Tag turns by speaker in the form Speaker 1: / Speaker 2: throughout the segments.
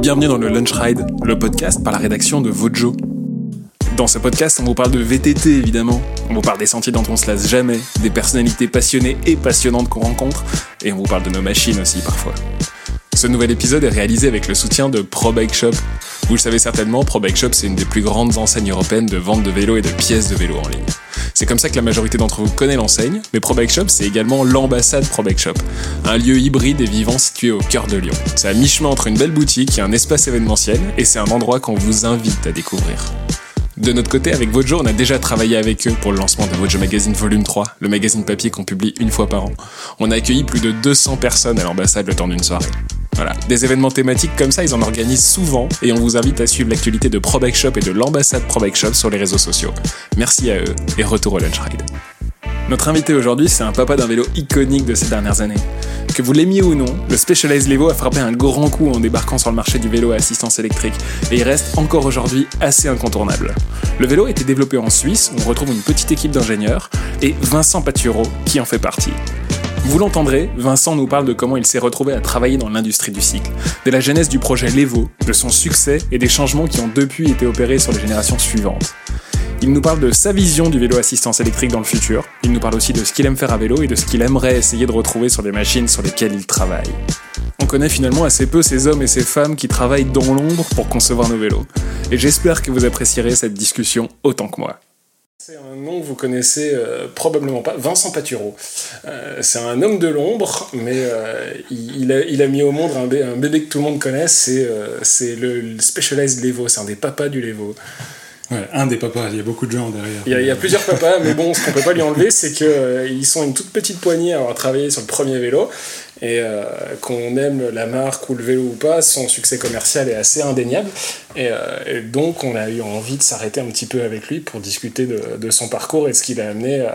Speaker 1: Bienvenue dans le Lunch Ride, le podcast par la rédaction de Vojo. Dans ce podcast, on vous parle de VTT évidemment, on vous parle des sentiers dont on se lasse jamais, des personnalités passionnées et passionnantes qu'on rencontre, et on vous parle de nos machines aussi parfois. Ce nouvel épisode est réalisé avec le soutien de Pro Bike Shop. Vous le savez certainement, Pro Bike Shop c'est une des plus grandes enseignes européennes de vente de vélos et de pièces de vélos en ligne. C'est comme ça que la majorité d'entre vous connaît l'enseigne, mais Pro Bike Shop, c'est également l'ambassade Pro Bike Shop, un lieu hybride et vivant situé au cœur de Lyon. C'est à mi-chemin entre une belle boutique et un espace événementiel, et c'est un endroit qu'on vous invite à découvrir. De notre côté, avec Vojo, on a déjà travaillé avec eux pour le lancement de Vojo Magazine Volume 3, le magazine papier qu'on publie une fois par an. On a accueilli plus de 200 personnes à l'ambassade le temps d'une soirée. Voilà, des événements thématiques comme ça, ils en organisent souvent et on vous invite à suivre l'actualité de Pro Bike Shop et de l'ambassade Pro Bike Shop sur les réseaux sociaux. Merci à eux et retour au Lunch Ride. Notre invité aujourd'hui, c'est un papa d'un vélo iconique de ces dernières années. Que vous l'aimiez ou non, le Specialized Levo a frappé un grand coup en débarquant sur le marché du vélo à assistance électrique, et il reste encore aujourd'hui assez incontournable. Le vélo a été développé en Suisse, où on retrouve une petite équipe d'ingénieurs, et Vincent Patureau qui en fait partie. Vous l'entendrez, Vincent nous parle de comment il s'est retrouvé à travailler dans l'industrie du cycle, de la genèse du projet Levo, de son succès et des changements qui ont depuis été opérés sur les générations suivantes. Il nous parle de sa vision du vélo assistance électrique dans le futur, il nous parle aussi de ce qu'il aime faire à vélo et de ce qu'il aimerait essayer de retrouver sur les machines sur lesquelles il travaille. On connaît finalement assez peu ces hommes et ces femmes qui travaillent dans l'ombre pour concevoir nos vélos. Et j'espère que vous apprécierez cette discussion autant que moi. C'est un nom que vous connaissez euh, probablement pas, Vincent Patureau. Euh, c'est un homme de l'ombre, mais euh, il, a, il, a, mis au monde un, un, bébé que tout le monde connaît, c'est le, le Specialized Levo, c'est un des papas du Levo.
Speaker 2: Ouais, un des papas, il y a beaucoup de gens derrière.
Speaker 1: Il y a, il y a plusieurs papas, mais bon, ce qu'on peut pas lui enlever, c'est qu'ils sont une toute petite poignée à avoir travaillé sur le premier vélo et euh, qu'on aime la marque ou le vélo ou pas, son succès commercial est assez indéniable. Et, euh, donc, on a eu envie de s'arrêter un petit peu avec lui pour discuter de, son parcours et de ce qui l'a amené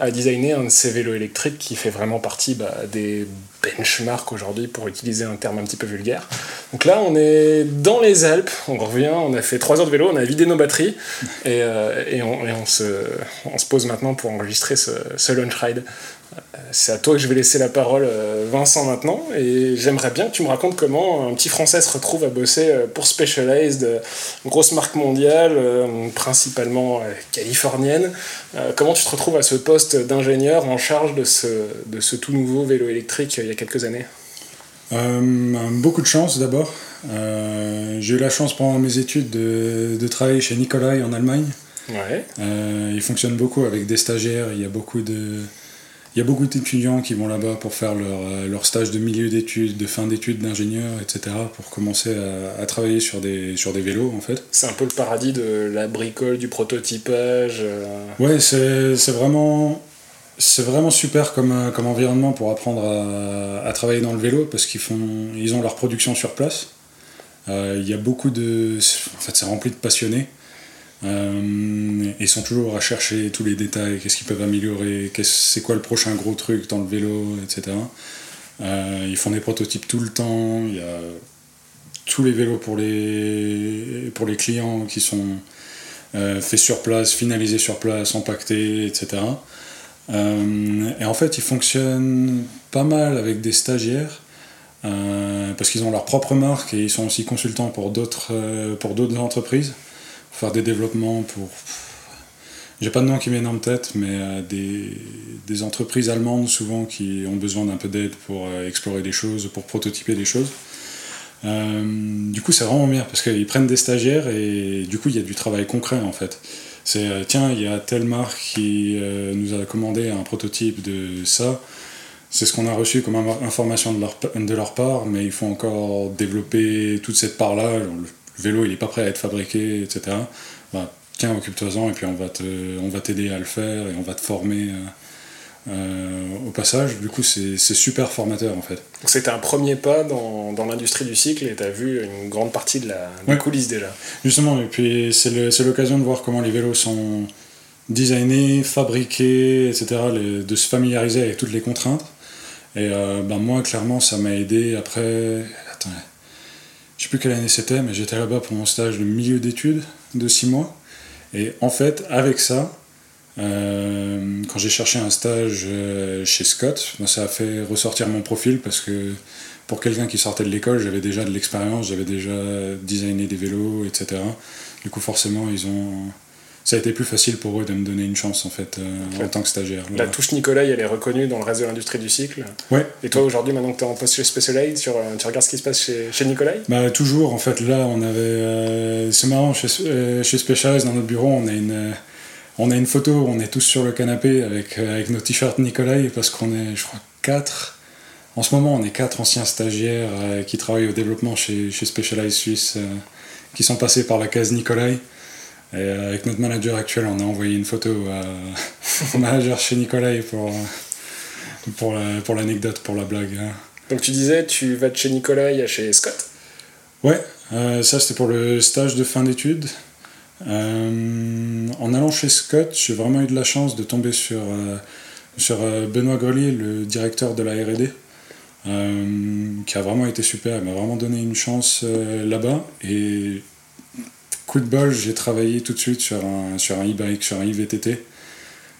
Speaker 1: à, designer un de ces vélos électriques qui fait vraiment partie bah, des benchmarks aujourd'hui, pour utiliser un terme un petit peu vulgaire. Donc là, on est dans les Alpes, on revient, on a fait 3 heures de vélo, on a vidé nos batteries et, euh, et on, se, on, se, pose maintenant pour enregistrer ce, ce launch ride. C'est à toi que je vais laisser la parole, Vincent, maintenant. Et j'aimerais bien que tu me racontes comment un petit Français se retrouve à bosser pour Specialized, une grosse marque mondiale, principalement californienne. Comment tu te retrouves à ce poste d'ingénieur en charge de ce, de ce tout nouveau vélo électrique il y a quelques années?
Speaker 2: Euh, Beaucoup de chance d'abord. Euh, J'ai eu la chance pendant mes études de, de travailler chez Nicolai en Allemagne.
Speaker 1: Ouais.
Speaker 2: Euh, il fonctionne beaucoup avec des stagiaires, il y a beaucoup de il y a beaucoup d'étudiants qui vont là-bas pour faire leur, leur stage de milieu d'études, de fin d'études d'ingénieur, etc., pour commencer à, à, travailler sur des, sur des vélos, en fait.
Speaker 1: C'est un peu le paradis de la bricole, du prototypage. Euh...
Speaker 2: Ouais, c'est vraiment, vraiment super comme, comme environnement pour apprendre à, à travailler dans le vélo, parce qu'ils font, ils ont leur production sur place. Euh, il y a beaucoup de... En fait, c'est rempli de passionnés. Euh, ils sont toujours à chercher tous les détails, qu'est-ce qu'ils peuvent améliorer, c'est quoi le prochain gros truc dans le vélo, etc. Euh, ils font des prototypes tout le temps, il y a tous les vélos pour les, pour les clients qui sont euh, faits sur place, finalisés sur place, empaquetés, etc. Euh, et en fait, ils fonctionnent pas mal avec des stagiaires. Euh, parce qu'ils ont leur propre marque et ils sont aussi consultants pour d'autres entreprises faire des développements pour. J'ai pas de nom qui viennent en tête, mais euh, des, des, entreprises allemandes souvent qui ont besoin d'un peu d'aide pour euh, explorer des choses, pour prototyper des choses. Euh, du coup, c'est vraiment bien parce qu'ils prennent des stagiaires et du coup, il y a du travail concret en fait. C'est tiens, il y a telle marque qui nous a commandé un prototype de ça. C'est ce qu'on a reçu comme information de leur, de leur part, mais il faut encore développer toute cette part-là vélo il est pas prêt à être fabriqué, etc. Bah, tiens, occupe-toi-en et puis on va te, on va t'aider à le faire et on va te former euh, euh, au passage. Du coup, c'est super formateur en fait.
Speaker 1: C'était un premier pas dans, dans l'industrie du cycle et tu as vu une grande partie de la, de ouais. coulisse déjà.
Speaker 2: Justement, et puis c'est l'occasion de voir comment les vélos sont designés, fabriqués, etc., les, de se familiariser avec toutes les contraintes. Et euh, bah, moi, clairement, ça m'a aidé après. Attends, je sais plus quelle année c'était, mais j'étais là-bas pour mon stage de milieu d'études de 6 mois. Et en fait, avec ça, quand j'ai cherché un stage chez Scott, ça a fait ressortir mon profil parce que pour quelqu'un qui sortait de l'école, j'avais déjà de l'expérience, j'avais déjà designé des vélos, etc. Du coup, forcément, ils ont ça a été plus facile pour eux de me donner une chance en fait euh, en tant que stagiaire.
Speaker 1: La touche Nicolai, elle est reconnue dans le reste de l'industrie du cycle.
Speaker 2: Ouais.
Speaker 1: Et toi aujourd'hui, maintenant que tu es en poste chez Specialized, tu, tu regardes ce qui se passe chez, chez Nicolai
Speaker 2: Bah toujours en fait. Là, on avait, euh, c'est marrant chez, euh, chez Specialized dans notre bureau, on a une on a une photo, on est tous sur le canapé avec, avec nos t-shirts Nicolai parce qu'on est, je crois, quatre. En ce moment, on est quatre anciens stagiaires qui travaillent au développement chez, chez Specialized Suisse qui sont passés par la case Nicolai. Et euh, avec notre manager actuel, on a envoyé une photo au manager chez Nicolai pour, pour, pour l'anecdote, pour la blague. Hein.
Speaker 1: Donc tu disais, tu vas de chez Nicolai à chez Scott?
Speaker 2: Ouais, euh, ça c'était pour le stage de fin d'études. Euh, en allant chez Scott, j'ai vraiment eu de la chance de tomber sur, sur Benoît Grelier, le directeur de la RD, qui a vraiment été super. Il m'a vraiment donné une chance là-bas. Et coup de bol, j'ai travaillé tout de suite sur un, sur un e-bike, sur un e-VTT.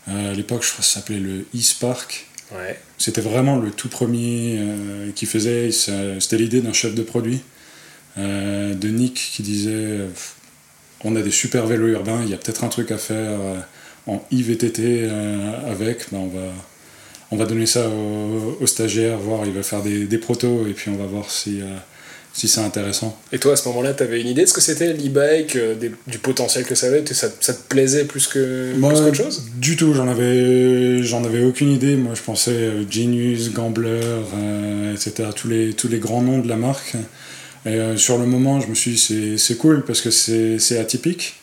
Speaker 2: Euh, à l'époque, je crois que ça s'appelait le e-Spark.
Speaker 1: Ouais.
Speaker 2: C'était vraiment le tout premier euh, qui faisait. C'était l'idée d'un chef de produit, euh, de Nick, qui disait On a des super vélos urbains, il y a peut-être un truc à faire en e-VTT avec. Ben on, va, on va donner ça aux, stagiaires, voir, il va faire des, des protos et puis on va voir si si c'est intéressant.
Speaker 1: Et toi, à ce moment-là, tu avais une idée de ce que c'était l'e-bike, euh, du potentiel que ça avait? Ça, ça te plaisait plus que qu'autre chose?
Speaker 2: Du tout, j'en avais, j'en avais aucune idée. Moi, je pensais euh, Genius, Gambler, euh, etc., tous les, tous les grands noms de la marque. Et sur le moment, je me suis dit, c'est cool parce que c'est atypique.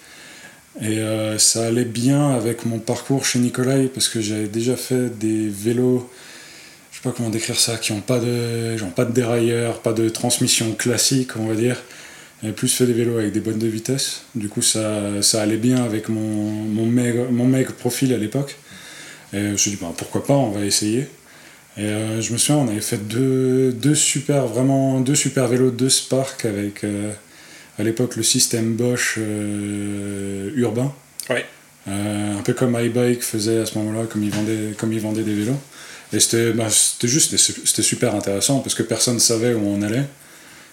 Speaker 2: Et ça allait bien avec mon parcours chez Nicolai parce que j'avais déjà fait des vélos sais pas comment décrire ça, qui n'ont pas de, genre pas de dérailleur, pas de transmission classique, on va dire. Plus fait des vélos avec des bonnes de vitesse. Du coup, ça, ça allait bien avec mon, mon, meg, mon meg profil à l'époque. Et je me suis dit, bah, pourquoi pas, on va essayer. Et euh, je me souviens, on avait fait deux, deux, super, vraiment deux super vélos, deux Spark avec euh, à l'époque le système Bosch euh, urbain.
Speaker 1: Ouais.
Speaker 2: un peu comme iBike faisait à ce moment-là, comme ils vendaient, comme ils vendaient des vélos. Et c'était bah, juste, c'était super intéressant parce que personne ne savait où on allait.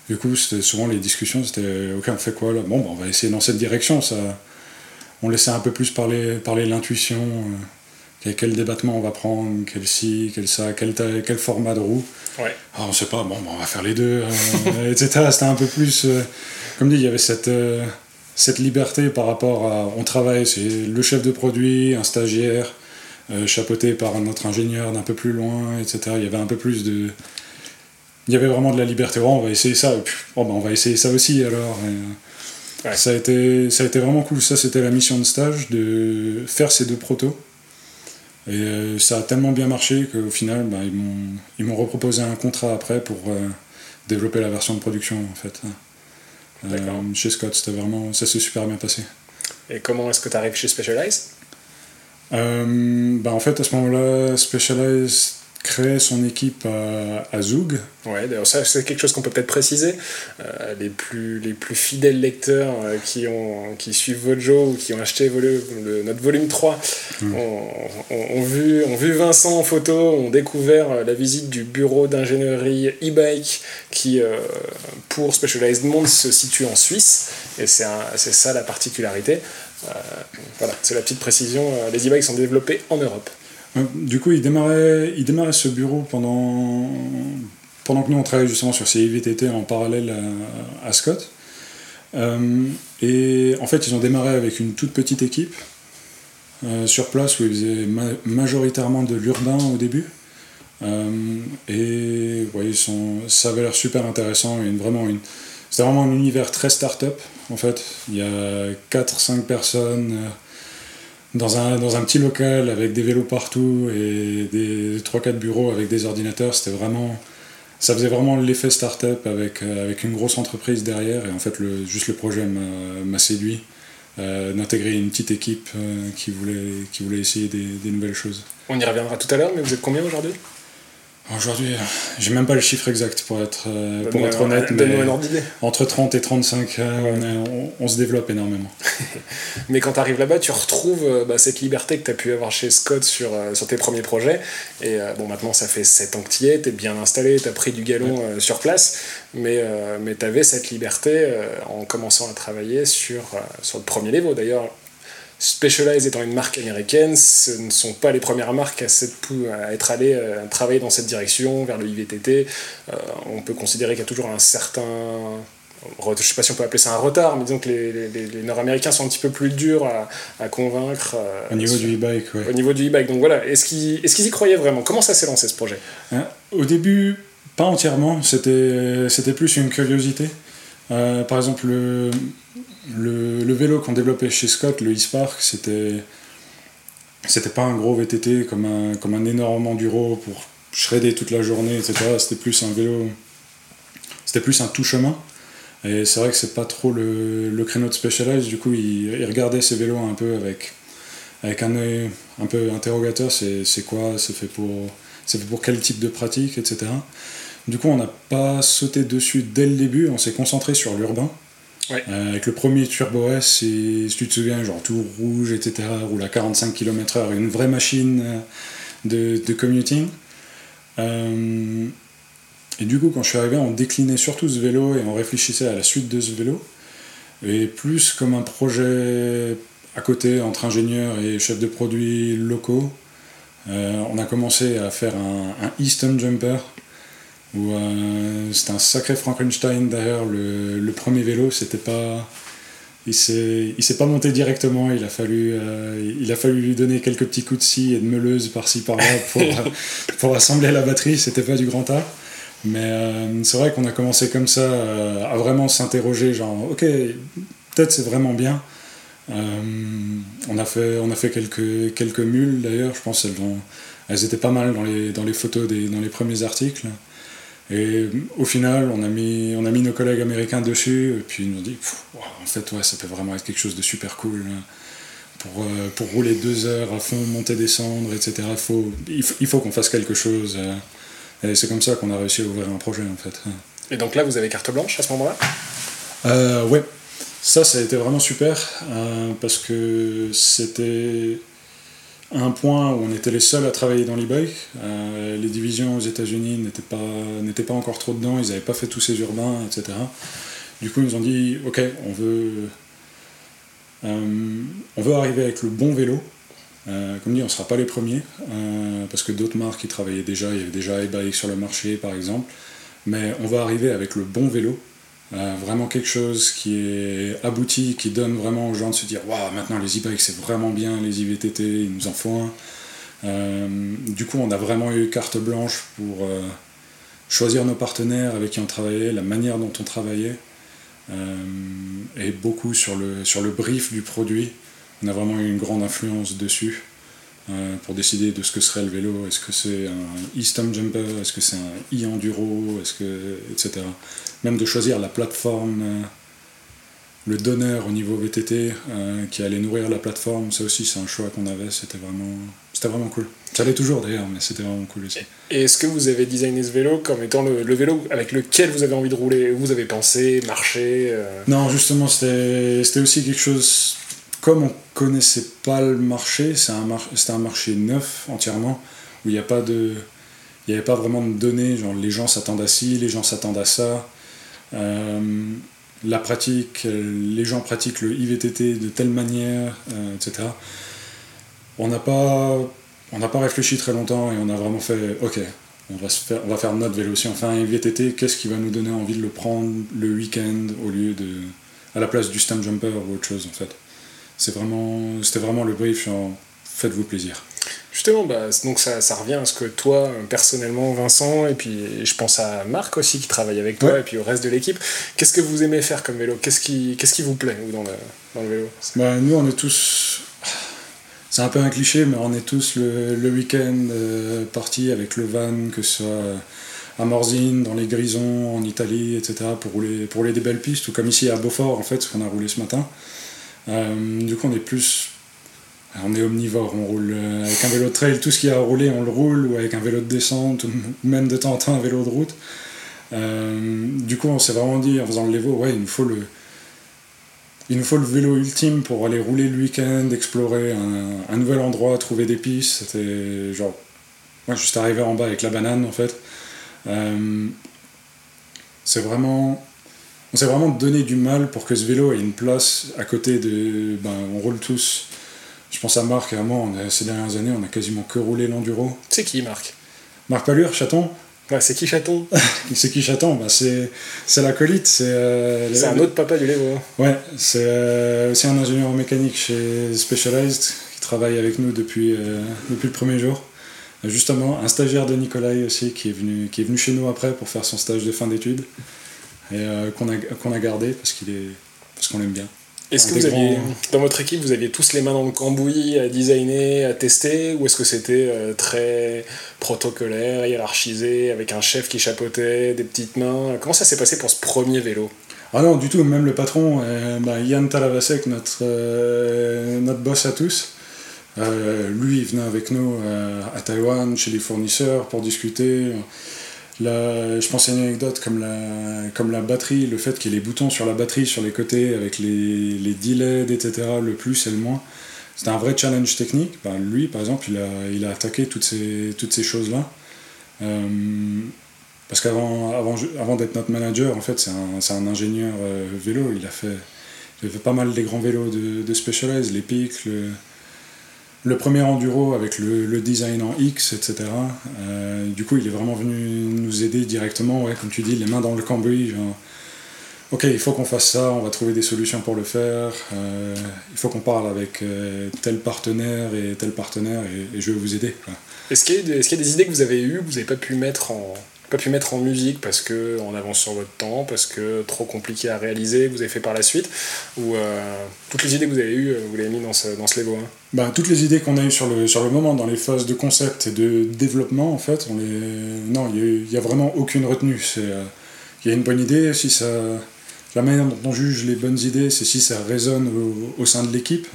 Speaker 2: Du coup, c'était souvent les discussions, c'était ok, on fait quoi là? Bon, bah, on va essayer dans cette direction. Ça, on laissait un peu plus parler, parler l'intuition. Euh, quel débattement on va prendre, quel ci, quel ça, quel, quel format de roue.
Speaker 1: Ouais.
Speaker 2: Ah, on sait pas, bon, bah, on va faire les deux, euh, etc. C'était un peu plus. Euh, comme dit, il y avait cette, cette liberté par rapport à. On travaille, c'est le chef de produit, un stagiaire, chapeauté par un autre ingénieur d'un peu plus loin, etc. Il y avait un peu plus de. Il y avait vraiment de la liberté. Oh, on va essayer ça, oh, ben, on va essayer ça aussi alors. Euh, ça, a été, ça a été vraiment cool. Ça, c'était la mission de stage, de faire ces deux protos. Et euh, ça a tellement bien marché qu'au final, ben, ils m'ont reproposé un contrat après pour développer la version de production en fait. chez Scott, c'était vraiment, ça s'est super bien passé.
Speaker 1: Et comment est-ce que tu arrives chez Specialized?
Speaker 2: Euh, bah en fait, à ce moment-là, Specialized crée son équipe à, à Zoug.
Speaker 1: Ouais, d'ailleurs, ça, c'est quelque chose qu'on peut peut-être préciser. Euh, les, plus, les plus fidèles lecteurs euh, qui, ont, qui suivent Vojo ou qui ont acheté le, notre volume 3 hmm. ont, vu, ont vu Vincent en photo, ont découvert la visite du bureau d'ingénierie e-bike qui, pour Specialized Monde, se situe en Suisse. Et c'est ça la particularité. Euh, voilà, c'est la petite précision. Euh, les e-bikes sont développés en Europe.
Speaker 2: Euh, du coup, il démarrait, il démarrait ce bureau pendant, que nous on travaillait justement sur ces IVTT en parallèle à, Scott. et en fait, ils ont démarré avec une toute petite équipe sur place où ils faisaient majoritairement de l'urbain au début. et ils sont, ça avait l'air super intéressant. C'était vraiment un univers très start-up en fait. Il y a 4-5 personnes euh, dans un, dans un petit local avec des vélos partout et des 3-4 bureaux avec des ordinateurs. C'était vraiment. Ça faisait vraiment l'effet start-up avec, euh, une grosse entreprise derrière. Et en fait, juste le projet m'a séduit. Euh, d'intégrer une petite équipe qui, voulait, qui essayer des, nouvelles choses.
Speaker 1: On y reviendra tout à l'heure, mais vous êtes combien aujourd'hui?
Speaker 2: Aujourd'hui, j'ai même pas le chiffre exact pour être, euh, pour être honnête, mais entre 30 et 35, euh, on, se développe énormément.
Speaker 1: mais quand tu arrives là-bas, tu retrouves euh, bah, cette liberté que tu as pu avoir chez Scott sur, sur tes premiers projets. Et bon, maintenant, ça fait 7 ans que tu y es, tu es bien installé, tu as pris du galon sur place, mais, mais tu avais cette liberté en commençant à travailler sur, sur le premier niveau. D'ailleurs, Specialized étant une marque américaine, ce ne sont pas les premières marques à, être allées euh, travailler dans cette direction, vers le IVTT. Euh, on peut considérer qu'il y a toujours un certain je ne sais pas si on peut appeler ça un retard, mais disons que les, Nord-Américains sont un petit peu plus durs à, convaincre.
Speaker 2: Euh, au niveau du e-bike, oui.
Speaker 1: Au niveau du e-bike, donc voilà. Est-ce qu'ils est y croyaient vraiment? Comment ça s'est lancé ce projet?
Speaker 2: Hein, Au début, pas entièrement. C'était plus une curiosité. par exemple, le, le, vélo qu'on développait chez Scott, le e-Spark, c'était c'était pas un gros VTT comme un, comme un énorme enduro pour shredder toute la journée, etc. C'était plus un vélo, c'était plus un tout chemin. Et c'est vrai que c'est pas trop le, le, créneau de Specialized, du coup il, regardait ces vélos un peu avec, avec un œil un peu interrogateur, c'est quoi, c'est fait, pour, fait pour quel type de pratique, etc. Du coup on n'a pas sauté dessus dès le début, on s'est concentré sur l'urbain. Euh, avec le premier Turbo S, si tu te souviens, genre tout rouge, etc., roule à 45 km/h, une vraie machine euh, de, commuting. Euh, et du coup, quand je suis arrivé, on déclinait surtout ce vélo et on réfléchissait à la suite de ce vélo. Et plus comme un projet à côté entre ingénieurs et chefs de produits locaux, on a commencé à faire un, un Easton Jumper où euh, c'était un sacré Frankenstein d'ailleurs le, le, premier vélo c'était pas il s'est il s'est pas monté directement il a fallu euh, il a fallu lui donner quelques petits coups de scie et de meuleuse par-ci par-là pour, pour assembler la batterie c'était pas du grand art. Mais euh, c'est vrai qu'on a commencé comme ça à vraiment s'interroger genre ok peut-être c'est vraiment bien. On a fait on a fait quelques quelques mules d'ailleurs je pense elles elles étaient pas mal dans les dans les photos des dans les premiers articles et au final, on a mis, on a mis nos collègues américains dessus, et puis ils nous ont dit, en fait, ouais, ça peut vraiment être quelque chose de super cool. Hein. Pour, euh, pour rouler deux heures à fond, monter, descendre, etc. Faut, il faut, qu'on fasse quelque chose. Euh. et c'est comme ça qu'on a réussi à ouvrir un projet, en fait.
Speaker 1: Et donc là, vous avez carte blanche à ce moment-là?
Speaker 2: Euh, Ouais. Ça, ça a été vraiment super, euh, parce que c'était un point où on était les seuls à travailler dans l'e-bike. Euh, les divisions aux États-Unis n'étaient pas, n'étaient pas encore trop dedans, ils n'avaient pas fait tous ces urbains, etc. Du coup, ils nous ont dit Ok, on veut, euh, on veut arriver avec le bon vélo. Euh, comme dit, on ne sera pas les premiers, parce que d'autres marques y travaillaient déjà, il y avait déjà e-bike sur le marché par exemple. Mais on va arriver avec le bon vélo euh, vraiment quelque chose qui est abouti, qui donne vraiment aux gens de se dire Waouh, maintenant les e-bikes c'est vraiment bien, les IVTT, il nous en faut un. Euh, du coup, on a vraiment eu carte blanche pour euh, choisir nos partenaires avec qui on travaillait, la manière dont on travaillait, et beaucoup sur le, sur le brief du produit. On a vraiment eu une grande influence dessus. Pour décider de ce que serait le vélo. Est-ce que c'est un e-stump jumper Est-ce que c'est un e-enduro Est-ce que etc même de choisir la plateforme, euh, le donneur au niveau VTT euh, qui allait nourrir la plateforme, ça aussi c'est un choix qu'on avait, c'était vraiment, c'était vraiment cool. Ça l'est toujours d'ailleurs, mais c'était vraiment cool aussi.
Speaker 1: Et est-ce que vous avez designé ce vélo comme étant le, vélo avec lequel vous avez envie de rouler Vous avez pensé, marché euh?
Speaker 2: Non, justement, c'était aussi quelque chose. Comme on connaissait pas le marché, c'était un, un marché neuf entièrement, où il n'y a pas de. Il avait pas vraiment de données, genre les gens s'attendent à ci, les gens s'attendent à ça. Euh, la pratique, les gens pratiquent le IVTT de telle manière, euh, etc. On n'a pas, on n'a pas réfléchi très longtemps et on a vraiment fait, ok, on va, faire, on va faire notre vélo. Si on fait un IVTT, qu'est-ce qui va nous donner envie de le prendre le week-end au lieu de, à la place du stand jumper ou autre chose en fait? C'est vraiment, c'était vraiment le brief, faites-vous plaisir.
Speaker 1: Justement, bah, donc ça, ça, revient à ce que toi, personnellement, Vincent, et puis je pense à Marc aussi qui travaille avec toi, et puis au reste de l'équipe, qu'est-ce que vous aimez faire comme vélo? Qu'est-ce qui, qu'est-ce qui vous plaît dans, le, dans le vélo?
Speaker 2: Bah, Nous, on est tous. C'est un peu un cliché, mais on est tous le, le week-end euh, partis avec le van, que ce soit à Morzine, dans les Grisons, en Italie, etc., pour rouler, pour rouler des belles pistes, ou comme ici à Beaufort, en fait, ce qu'on a roulé ce matin. Euh, du coup, on est plus On est omnivore, on roule euh, avec un vélo de trail, tout ce qui a roulé, on le roule, ou avec un vélo de descente, ou même de temps en temps un vélo de route. Euh, du coup, on s'est vraiment dit en faisant le Levo, ouais, il nous faut le, vélo ultime pour aller rouler le week-end, explorer un, nouvel endroit, trouver des pistes. C'était genre, moi, juste arrivé en bas avec la banane en fait. C'est vraiment, on s'est vraiment donné du mal pour que ce vélo ait une place à côté de, ben, on roule tous. Je pense à Marc et à moi, on a- ces dernières années, on a quasiment que roulé l'enduro.
Speaker 1: C'est qui, Marc?
Speaker 2: Marc Palure, chaton,
Speaker 1: Ouais, C'est qui Chaton?
Speaker 2: C'est qui chaton? Bah, C'est l'acolyte, c'est... euh,
Speaker 1: un autre papa du Levo. hein.
Speaker 2: Ouais, c'est euh, aussi un ingénieur en mécanique chez Specialized qui travaille avec nous depuis, euh, depuis le premier jour. Justement, un stagiaire de Nikolai aussi qui est, venu, qui est venu chez nous après pour faire son stage de fin d'études et euh, qu'on a, qu'on a gardé parce qu'il est parce qu'on l'aime bien.
Speaker 1: Est-ce que vous aviez,
Speaker 2: grands-
Speaker 1: dans votre équipe, vous aviez tous les mains dans le cambouis à designer, à tester, ou est-ce que c'était euh, très protocolaire, hiérarchisé, avec un chef qui chapeautait, des petites mains? Comment ça s'est passé pour ce premier vélo?
Speaker 2: Ah non, du tout, même le patron, euh, bah, Yann Talavasek, notre, notre boss à tous, lui, il venait avec nous à Taïwan, chez les fournisseurs, pour discuter. Je pense à une anecdote comme la, comme la batterie, le fait qu'il y ait les boutons sur la batterie, sur les côtés, avec les, les D-LED, etc., le plus et le moins. C'était un vrai challenge technique. Ben, lui, par exemple, il a, il a attaqué toutes ces, toutes ces choses-là. Euh, parce qu'avant avant, avant d'être notre manager, en fait, c'est un, un ingénieur euh, vélo. Il a, fait, il a fait pas mal des grands vélos de, de Specialized, les le, le premier enduro avec le, design en X, etc. Euh, du coup, il est vraiment venu nous aider directement, comme tu dis, les mains dans le cambouis. Ok, il faut qu'on fasse ça, on va trouver des solutions pour le faire. euh, il faut qu'on parle avec euh, tel partenaire et tel partenaire et, je vais vous aider.
Speaker 1: est-ce qu'il y a des idées que vous avez eues, que vous n'avez pas pu mettre en pas pu mettre en musique parce que on avance sur votre temps, parce que trop compliqué à réaliser, vous avez fait par la suite, ou euh, toutes les idées que vous avez eues, euh, vous les avez mis dans ce, dans ce Levo 1
Speaker 2: Bah, toutes les idées qu'on a eues sur le, sur le moment, dans les phases de concept et de développement, en fait, on les... non, il n'y a, vraiment aucune retenue. Euh, Il y a une bonne idée, si ça... la manière dont on juge les bonnes idées, c'est si ça résonne au, au sein de l'équipe.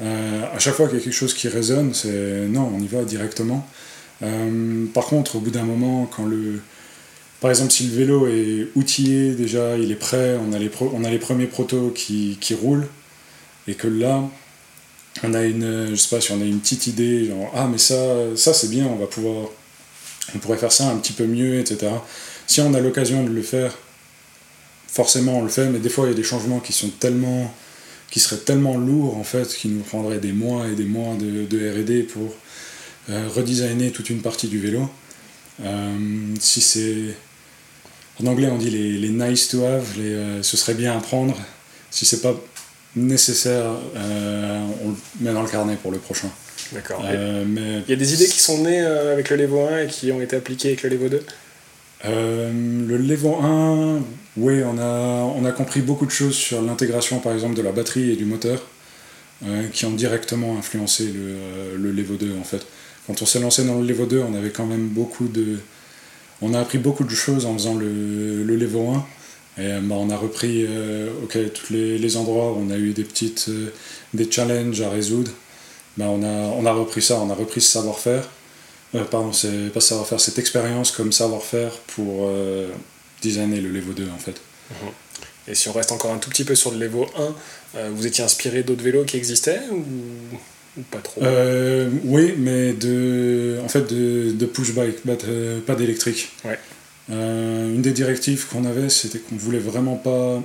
Speaker 2: Euh, à chaque fois qu'il y a quelque chose qui résonne, c'est non, on y va directement. Euh, par contre, au bout d'un moment, quand le... Par exemple, si le vélo est outillé déjà, il est prêt, on a les, pro- on a les premiers protos qui, qui roulent, et que là, on a une, je sais pas si on a une petite idée, genre ah mais ça, ça c'est bien, on va pouvoir, on pourrait faire ça un petit peu mieux, etc. Si on a l'occasion de le faire, forcément on le fait, mais des fois il y a des changements qui sont tellement, qui seraient tellement lourds en fait, qui nous prendraient des mois et des mois de, R&D pour redesigner toute une partie du vélo. Euh, si c'est, en anglais on dit les, les nice to have, les, euh, ce serait bien à prendre. Si c'est pas nécessaire, euh, on le met dans le carnet pour le prochain.
Speaker 1: D'accord.
Speaker 2: Euh, mais
Speaker 1: Il y a des idées qui sont nées euh, avec le Levo 1 et qui ont été appliquées avec le Levo 2
Speaker 2: euh, le Levo 1, oui, on a, on a compris beaucoup de choses sur l'intégration par exemple de la batterie et du moteur euh, qui ont directement influencé le, euh, le Levo 2 en fait. Quand on s'est lancé dans le Levo 2, on avait quand même beaucoup de. On a appris beaucoup de choses en faisant le, le Levo 1. Et bah, on a repris euh, tous les, endroits où on a eu des petites euh, des challenges à résoudre. Bah, on, a, repris ça, on a repris ce savoir-faire. Euh, pardon, c'est pas savoir-faire, cette expérience comme savoir-faire pour euh, designer le Levo 2 en fait.
Speaker 1: Et si on reste encore un tout petit peu sur le Levo 1, euh, vous étiez inspiré d'autres vélos qui existaient ou pas trop
Speaker 2: Euh, oui, mais de, en fait de, de push bike, pas, d'électrique.
Speaker 1: Ouais.
Speaker 2: Euh, une des directives qu'on avait, c'était qu'on voulait vraiment pas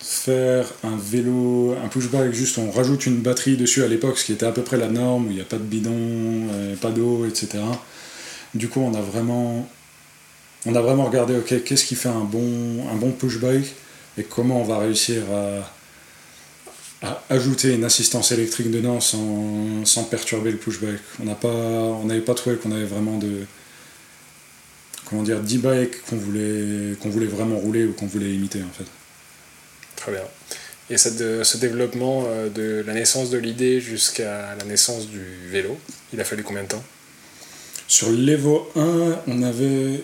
Speaker 2: faire un vélo, un push bike, juste on rajoute une batterie dessus à l'époque, ce qui était à peu près la norme, où il n'y a pas de bidon, euh, pas d'eau, etc. Du coup, on a vraiment, on a vraiment regardé, ok, qu'est-ce qui fait un bon, un bon push bike et comment on va réussir à ajouter une assistance électrique dedans sans, sans perturber le pushback. On n'a pas, on n'avait pas trouvé qu'on avait vraiment de, comment dire, d'e-bike qu'on voulait, qu'on voulait vraiment rouler ou qu'on voulait imiter en fait.
Speaker 1: Très bien. Et cette, de- ce développement euh, de la naissance de l'idée jusqu'à la naissance du vélo, il a fallu combien de temps?
Speaker 2: Sur l'Evo 1, on avait,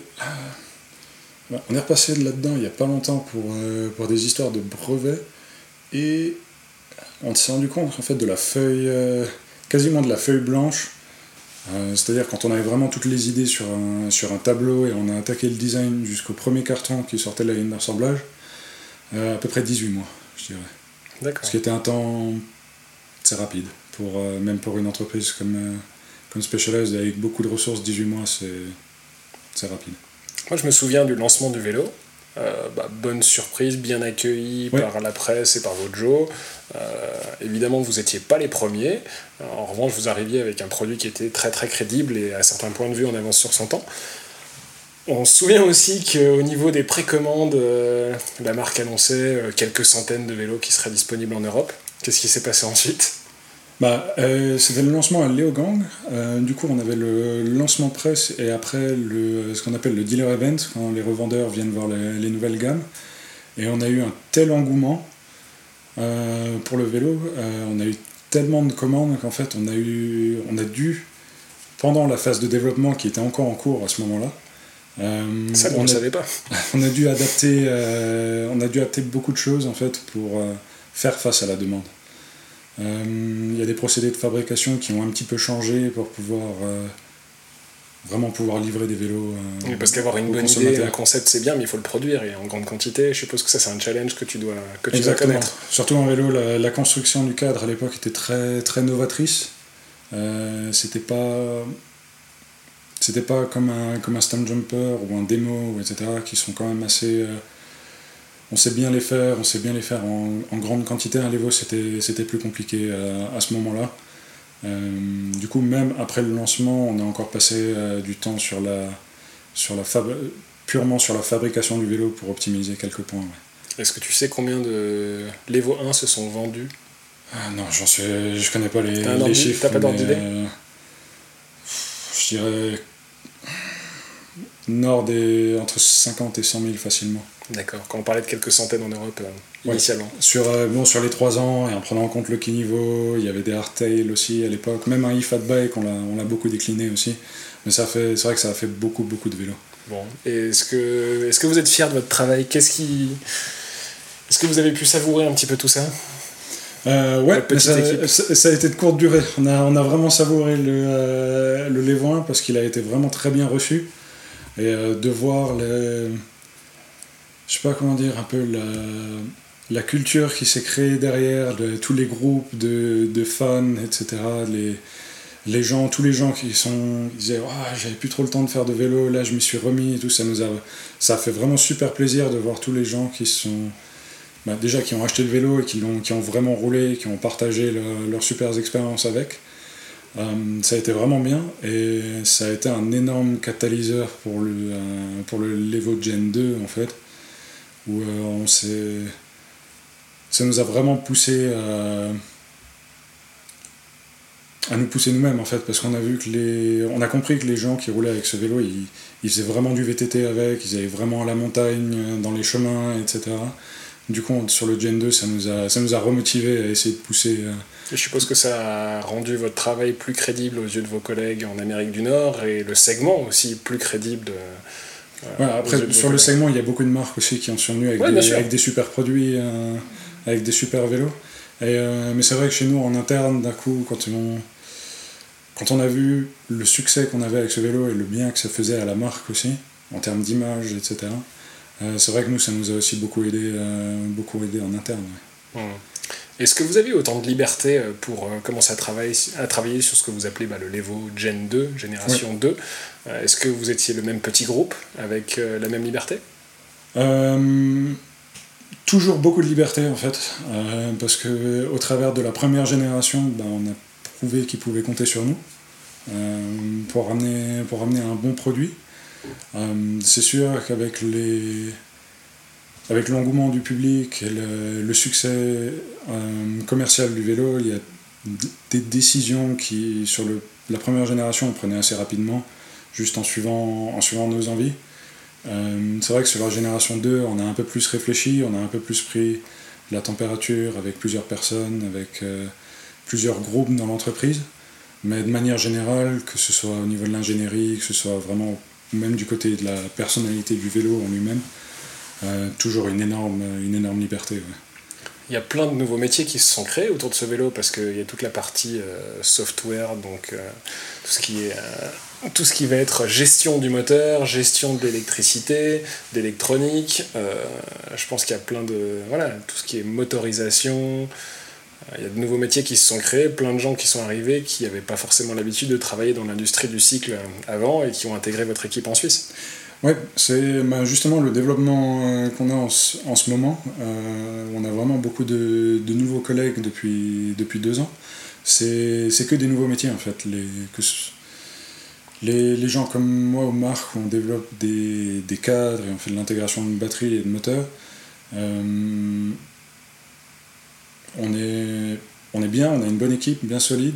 Speaker 2: bah, on est repassé de là-dedans il y a pas longtemps pour, euh, pour des histoires de brevets et on s'est rendu compte en fait de la feuille, euh, quasiment de la feuille blanche. Euh, c'est-à-dire quand on avait vraiment toutes les idées sur un, sur un tableau et on a attaqué le design jusqu'au premier carton qui sortait de la ligne d'assemblage, à peu près 18 mois, je dirais.
Speaker 1: D'accord.
Speaker 2: Ce qui était un temps, c'est rapide. Pour, même pour une entreprise comme, comme Specialized avec beaucoup de ressources, 18 mois, c'est rapide.
Speaker 1: Moi, je me souviens du lancement du vélo. Euh, bah, bonne surprise, bien accueilli par la presse et par Vojo. Euh, évidemment, vous n'étiez pas les premiers. En revanche, vous arriviez avec un produit qui était très très crédible et à certains points de vue en avance sur son temps. On se souvient aussi qu'au niveau des précommandes, euh, la marque annonçait quelques centaines de vélos qui seraient disponibles en Europe. Qu'est-ce qui s'est passé ensuite?
Speaker 2: Bah, euh, C'était le lancement à Léogang. Euh, du coup, on avait le lancement presse et après le, ce qu'on appelle le dealer event, quand les revendeurs viennent voir les, nouvelles gammes. Et on a eu un tel engouement euh, pour le vélo. on a eu tellement de commandes qu'en fait, on a, eu, on a dû, pendant la phase de développement qui était encore en cours à ce moment-là,
Speaker 1: ça, on ne savait pas.
Speaker 2: on a dû adapter, on a dû adapter beaucoup de choses en fait pour faire face à la demande. Euh, il y a des procédés de fabrication qui ont un petit peu changé pour pouvoir euh, vraiment pouvoir livrer des vélos.
Speaker 1: Euh, parce qu'avoir une bonne idée, un concept c'est bien, mais il faut le produire et en grande quantité. Je suppose que ça c'est un challenge que tu dois, que tu dois connaître.
Speaker 2: Surtout en vélo, la, construction du cadre à l'époque était très, très novatrice. c'était pas. C'était pas comme un, comme un stand jumper ou un démo, etc., qui sont quand même assez on sait bien les faire, on sait bien les faire en, grande quantité. Un Levo, c'était plus compliqué euh, à, ce moment-là. Euh, du coup, même après le lancement, on a encore passé euh, du temps sur la, sur la purement sur la fabrication du vélo pour optimiser quelques points.
Speaker 1: Est-ce que tu sais combien de Levo 1 se sont vendus?
Speaker 2: Ah, Non, j'en sais, je connais pas les, les chiffres.
Speaker 1: T'as pas d'ordre d'idée?
Speaker 2: Je dirais nord des entre 50 et 100 000 facilement.
Speaker 1: D'accord. Quand on parlait de quelques centaines en Europe euh, initialement.
Speaker 2: Sur, euh, bon, sur les trois ans, et en prenant en compte le niveau, il y avait des hardtail aussi à l'époque. Même un e-fat bike, on l'a beaucoup décliné aussi. Mais ça fait, c'est vrai que ça a fait beaucoup, beaucoup de vélos.
Speaker 1: Bon. est-ce que, est que vous êtes fier de votre travail? Qu'est-ce qui... Est-ce que vous avez pu savourer un petit peu tout ça?
Speaker 2: Euh, ouais, ça, ça, a été de courte durée. On a, on a vraiment savouré le, euh, le Lévo 1 parce qu'il a été vraiment très bien reçu. Et de voir je sais pas comment dire, un peu la, culture qui s'est créée derrière, de, tous les groupes de, de fans, etc. Les, les gens, tous les gens qui sont, disaient oh, j'avais plus trop le temps de faire de vélo, là je m'y suis remis et tout, ça nous a, ça fait vraiment super plaisir de voir tous les gens qui sont, bah, déjà qui ont acheté le vélo et qui, ont, qui ont vraiment roulé, qui ont partagé leurs super expériences avec. Euh, ça a été vraiment bien et ça a été un énorme catalyseur pour le, euh, pour le Levo Gen 2 en fait où euh, on s'est. Ça nous a vraiment poussé à, nous pousser nous-mêmes en fait, parce qu'on a vu que les. On a compris que les gens qui roulaient avec ce vélo, ils, ils faisaient vraiment du VTT avec, ils allaient vraiment à la montagne, dans les chemins, etc. Du coup, sur le Gen 2, ça nous a, ça nous a remotivé à essayer de pousser. Euh,
Speaker 1: je suppose que ça a rendu votre travail plus crédible aux yeux de vos collègues en Amérique du Nord et le segment aussi plus crédible
Speaker 2: après, sur le segment, il y a beaucoup de marques aussi qui en sont venues avec, des, avec des, super produits, euh, avec des super vélos. Et, euh, mais c'est vrai que chez nous, en interne, d'un coup, quand on, quand on a vu le succès qu'on avait avec ce vélo et le bien que ça faisait à la marque aussi, en termes d'image, etc., euh, c'est vrai que nous, ça nous a aussi beaucoup aidé, beaucoup aidé en interne.
Speaker 1: Mmh. Est-ce que vous avez autant de liberté euh, pour euh, commencer à travailler, à travailler sur ce que vous appelez bah, le Levo Gen 2, génération 2 euh, Est-ce que vous étiez le même petit groupe avec la même liberté?
Speaker 2: Toujours beaucoup de liberté en fait, parce que au travers de la première génération, bah, on a prouvé qu'ils pouvaient compter sur nous pour, ramener, pour ramener un bon produit. C'est sûr qu'avec les avec l'engouement du public et le, succès euh, commercial du vélo, il y a des décisions qui, sur le, la première génération, on prenait assez rapidement, juste en suivant, en suivant nos envies. Euh, c'est vrai que sur la génération 2, on a un peu plus réfléchi, on a un peu plus pris la température avec plusieurs personnes, avec euh, plusieurs groupes dans l'entreprise. Mais de manière générale, que ce soit au niveau de l'ingénierie, que ce soit vraiment même du côté de la personnalité du vélo en lui-même, euh, toujours une énorme, une énorme liberté.
Speaker 1: il y a plein de nouveaux métiers qui se sont créés autour de ce vélo parce qu'il y a toute la partie software, donc tout ce qui est tout ce qui va être gestion du moteur, gestion de l'électricité, d'électronique. je pense qu'il y a plein de voilà tout ce qui est motorisation. Il y a de nouveaux métiers qui se sont créés, plein de gens qui sont arrivés qui n'avaient pas forcément l'habitude de travailler dans l'industrie du cycle avant et qui ont intégré votre équipe en Suisse.
Speaker 2: Oui, c'est bah, justement le développement euh, qu'on a en, ce moment. Euh, on a vraiment beaucoup de, nouveaux collègues depuis, depuis deux ans. C'est que des nouveaux métiers en fait. Les, les, les, gens comme moi ou Marc, on développe des, des cadres et on fait de l'intégration de batterie et de moteurs. Euh, on est, bien, on a une bonne équipe, bien solide.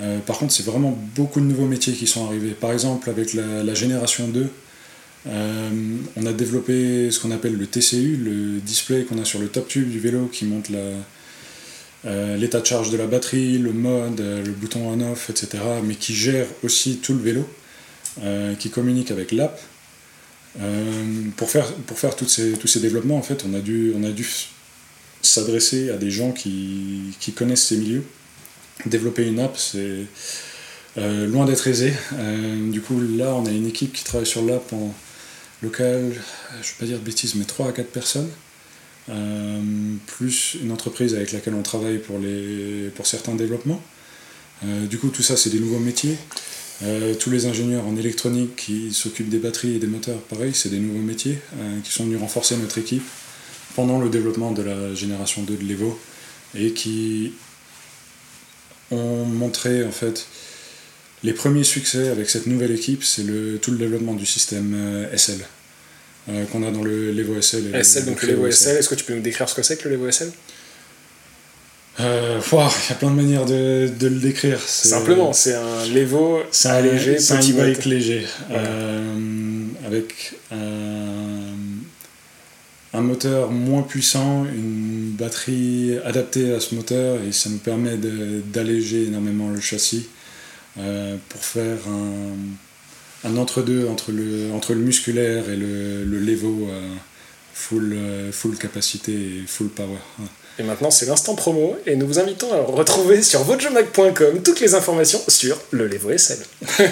Speaker 2: Euh, par contre, c'est vraiment beaucoup de nouveaux métiers qui sont arrivés. Par exemple, avec la, génération 2, euh, on a développé ce qu'on appelle le TCU, le display qu'on a sur le top tube du vélo qui montre euh, l'état de charge de la batterie, le mode, le bouton on-off, etc. Mais qui gère aussi tout le vélo, qui communique avec l'app. pour faire, tous ces développements, en fait, on a on a dû s'adresser à des gens qui, connaissent ces milieux. Développer une app, c'est euh, loin d'être aisé. Euh, du coup, là, on a une équipe qui travaille sur l'app en local, je ne vais pas dire de bêtises, mais 3 à 4 personnes. Euh, plus une entreprise avec laquelle on travaille pour certains développements. du coup, tout ça, c'est des nouveaux métiers. tous les ingénieurs en électronique qui s'occupent des batteries et des moteurs, pareil, c'est des nouveaux métiers qui sont venus renforcer notre équipe pendant le développement de la génération 2 de l'Evo et qui ont montré en fait les premiers succès avec cette nouvelle équipe, c'est le, tout le développement du système euh, SL euh, qu'on a dans le l'Evo SL.
Speaker 1: SL, donc l'Evo SL, est-ce que tu peux nous décrire ce que c'est que le l'Evo SL
Speaker 2: euh, il y a plein de manières de, de le décrire.
Speaker 1: Simplement, c'est un Levo allégé,
Speaker 2: c'est un bike léger, avec un un moteur moins puissant, une batterie adaptée à ce moteur et ça nous permet d'alléger énormément le châssis euh, pour faire un, entre-deux entre le, entre le musculaire et le, le Levo euh, full, euh, full capacité et full power.
Speaker 1: Et maintenant, c'est l'instant promo et nous vous invitons à retrouver sur votrejomac.com toutes les informations sur le Levo SL.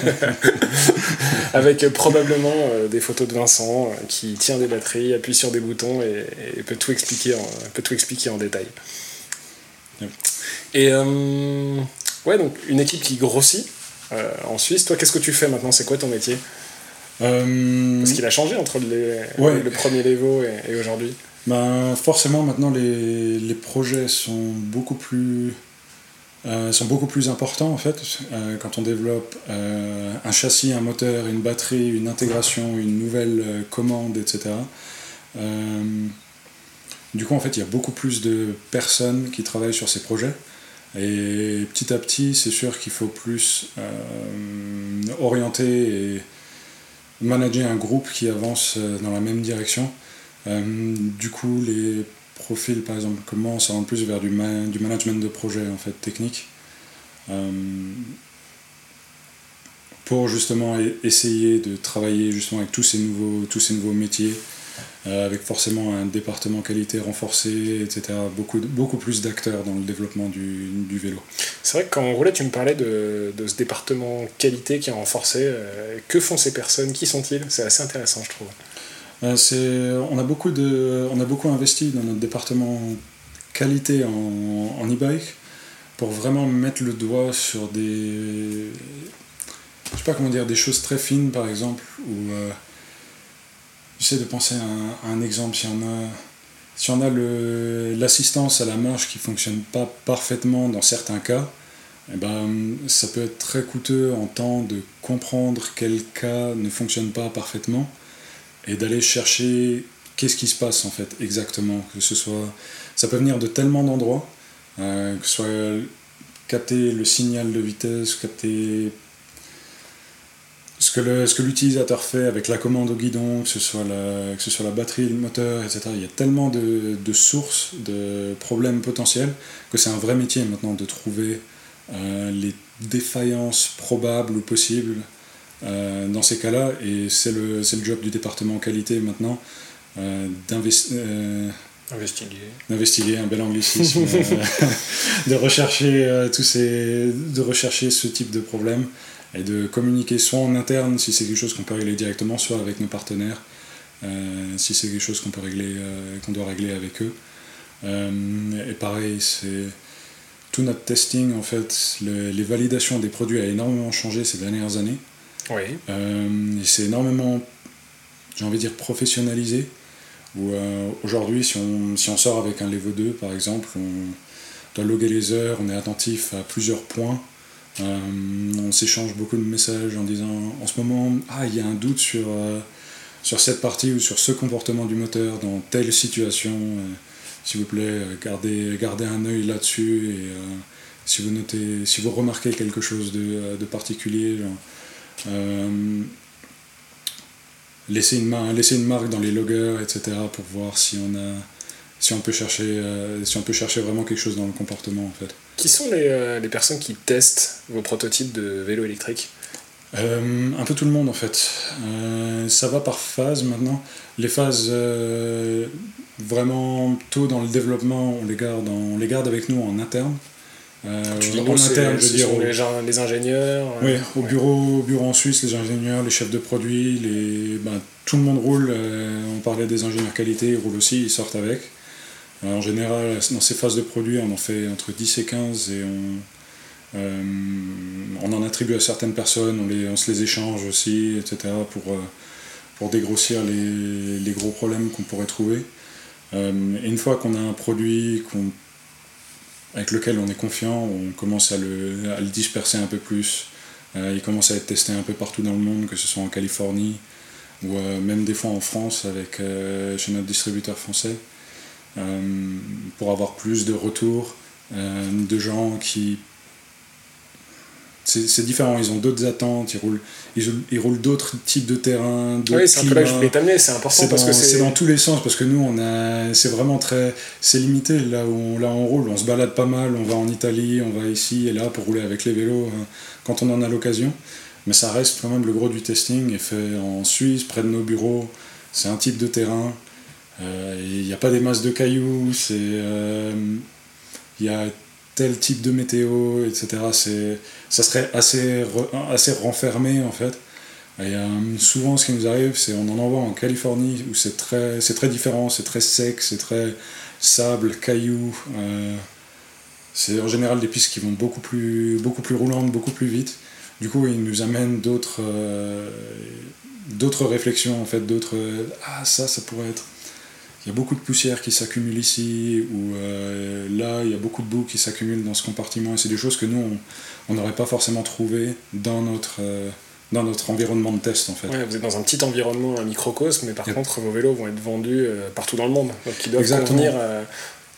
Speaker 1: Avec probablement euh, des photos de Vincent euh, qui tient des batteries, appuie sur des boutons et, peut, tout expliquer en, peut tout expliquer en détail. Et euh, ouais, donc une équipe qui grossit en Suisse. Toi, qu'est-ce que tu fais maintenant? C'est quoi ton métier? Parce qu'il a changé entre le premier Levo et aujourd'hui
Speaker 2: ben, Forcément, maintenant, les, les, projets sont beaucoup plus, euh, sont beaucoup plus importants, en fait. Euh, quand on développe euh, un châssis, un moteur, une batterie, une intégration, une nouvelle commande, etc. du coup, en fait, il y a beaucoup plus de personnes qui travaillent sur ces projets. Et petit à petit, c'est sûr qu'il faut plus orienter et manager un groupe qui avance dans la même direction. Euh, du coup, les profils, par exemple, commencent à en plus vers du, du management de projet en fait, technique. Euh, pour justement essayer de travailler justement avec tous ces nouveaux, tous ces nouveaux métiers, euh, avec forcément un département qualité renforcé, etc. Beaucoup, beaucoup plus d'acteurs dans le développement du, du vélo.
Speaker 1: C'est vrai que quand on roulait, tu me parlais de, de ce département qualité qui est renforcé. que font ces personnes? Qui sont-ils? C'est assez intéressant, je trouve.
Speaker 2: Euh, on, a beaucoup on a beaucoup investi dans notre département qualité en, e-bike pour vraiment mettre le doigt sur des. Je sais pas comment dire, des choses très fines par exemple, ou euh, j'essaie de penser à un, exemple. Si on a, a l'assistance à la marche qui fonctionne pas parfaitement dans certains cas, eh ben, ça peut être très coûteux en temps de comprendre quel cas ne fonctionne pas parfaitement et d'aller chercher qu'est-ce qui se passe en fait exactement. Que ce soit, ça peut venir de tellement d'endroits, euh, que ce soit capter le signal de vitesse, capter ce que, l'utilisateur fait avec la commande au guidon, que ce soit la, que ce soit la batterie, le moteur, etc. Il y a tellement de, de sources, de problèmes potentiels, que c'est un vrai métier maintenant de trouver euh, les défaillances probables ou possibles euh, dans ces cas-là, et c'est le, le job du département qualité maintenant, euh, d'investir. Euh,
Speaker 1: Investiguer.
Speaker 2: D'investiguer, un bel anglicisme. de, rechercher, tous ces, de rechercher ce type de problème et de communiquer soit en interne si c'est quelque chose qu'on peut régler directement, soit avec nos partenaires si c'est quelque chose qu'on peut régler, qu'on doit régler avec eux. et pareil, c'est tout notre testing, en fait, les validations des produits a énormément changé ces dernières années.
Speaker 1: Oui.
Speaker 2: Euh, c'est énormément, j'ai envie de dire, professionnalisé. Euh, aujourd'hui, si on, si on sort avec un Levo 2, par exemple, on doit loguer les heures, on est attentif à plusieurs points. Euh, on s'échange beaucoup de messages en disant en ce moment, ah, il y a un doute sur, sur cette partie ou sur ce comportement du moteur dans telle situation s'il vous plaît, euh, gardez, gardez un œil là-dessus et euh, si vous notez, si vous remarquez quelque chose de, euh, de particulier, laissez, une une marque dans les loggers, etc. pour voir si on a si on peut chercher si on peut chercher vraiment quelque chose dans le comportement en fait.
Speaker 1: Qui sont les, les personnes qui testent vos prototypes de vélo électrique
Speaker 2: un peu tout le monde en fait. ça va par phase maintenant. Les phases vraiment tôt dans le développement, on les garde, on les garde avec nous en interne.
Speaker 1: Euh, en interne, je veux dire. Les, les, ingénieurs
Speaker 2: Oui, au, bureau, au bureau en Suisse, les ingénieurs, les chefs de produits, les, ben, tout le monde roule. Euh, on parlait des ingénieurs qualité, ils roulent aussi, ils sortent avec. Euh, en général, dans ces phases de produits, on en fait entre 10 et 15 et on, on en attribue à certaines personnes, on, les, on se les échange aussi, etc. pour, pour dégrossir les, les gros problèmes qu'on pourrait trouver. Euh, et une fois qu'on a un produit avec lequel on est confiant, on commence à le, disperser un peu plus. Euh, il commence à être testé un peu partout dans le monde, que ce soit en Californie ou euh, même des fois en France avec, chez notre distributeur français, pour avoir plus de retours de gens qui c'est différent, ils ont d'autres attentes, ils roulent, ils, roulent d'autres types de terrain.
Speaker 1: Oui, c'est un peu là que je voulais t'amener, c'est important parce que
Speaker 2: c'est dans tous les sens, parce que nous, on a, c'est vraiment très, c'est limité. Là où on, là on roule, on se balade pas mal, on va en Italie, on va ici et là pour rouler avec les vélos hein, quand on en a l'occasion, mais ça reste quand même le gros du testing est fait en Suisse, près de nos bureaux, c'est un type de terrain, euh, il n'y a pas des masses de cailloux, c'est, euh, il y a tel type de météo, etc. C'est, ça serait assez, assez renfermé en fait. Et, euh, souvent, ce qui nous arrive, c'est on en envoie en Californie où c'est très, c'est très différent, c'est très sec, c'est très sable, cailloux. Euh, c'est en général des pistes qui vont beaucoup plus, beaucoup plus roulantes, beaucoup plus vite. Du coup, ils nous amènent d'autres, euh, d'autres réflexions en fait, d'autres. ah, ça, ça pourrait être il y a beaucoup de poussière qui s'accumule ici, ou euh, là, il y a beaucoup de boue qui s'accumule dans ce compartiment, et c'est des choses que nous, on n'aurait pas forcément trouvées dans notre, euh, dans notre environnement de test, en fait.
Speaker 1: vous êtes dans un petit environnement, un microcosme, mais par contre, vos vélos vont être vendus euh, partout dans le monde, donc ils doivent Exactement. contenir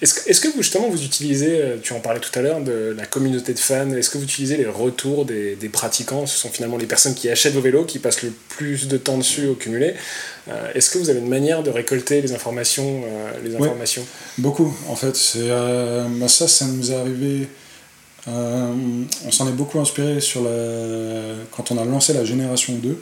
Speaker 1: est-ce que, est que, vous, justement, vous utilisez, euh, tu en parlais tout à l'heure, de la communauté de fans, est-ce que vous utilisez les retours des, des, pratiquants? Ce sont finalement les personnes qui achètent vos vélos, qui passent le plus de temps dessus au cumulé. Euh, est-ce que vous avez une manière de récolter les informations, euh, les informations?
Speaker 2: Beaucoup, en fait. Bah ça, ça nous est arrivé... on s'en est beaucoup inspiré sur la, quand on a lancé la génération 2.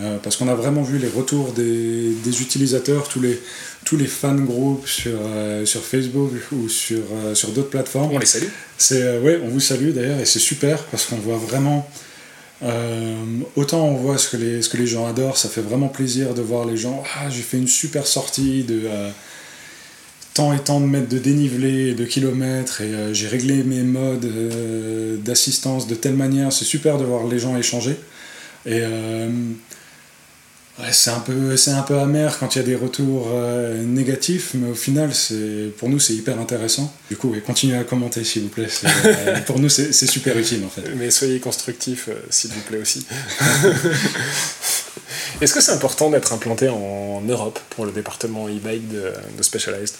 Speaker 2: Euh, parce qu'on a vraiment vu les retours des, des, utilisateurs, tous les, tous les fan groups sur, euh, sur Facebook ou sur, euh, sur d'autres plateformes.
Speaker 1: On les salue.
Speaker 2: C'est, ouais, on vous salue d'ailleurs et c'est super parce qu'on voit vraiment. autant on voit ce que, les, ce que les gens adorent, ça fait vraiment plaisir de voir les gens. Ah, j'ai fait une super sortie de tant et tant de mètres de dénivelé, de kilomètres, et j'ai réglé mes modes d'assistance de telle manière. C'est super de voir les gens échanger. Et c'est un peu c'est un peu amer quand il y a des retours euh, négatifs mais au final c'est pour nous c'est hyper intéressant. Du coup continuez à commenter s'il vous plaît. Euh, pour nous c'est super utile en fait.
Speaker 1: Mais soyez constructifs euh, s'il vous plaît aussi. Est-ce que c'est important d'être implanté en Europe pour le département e-bike de, de, Specialized?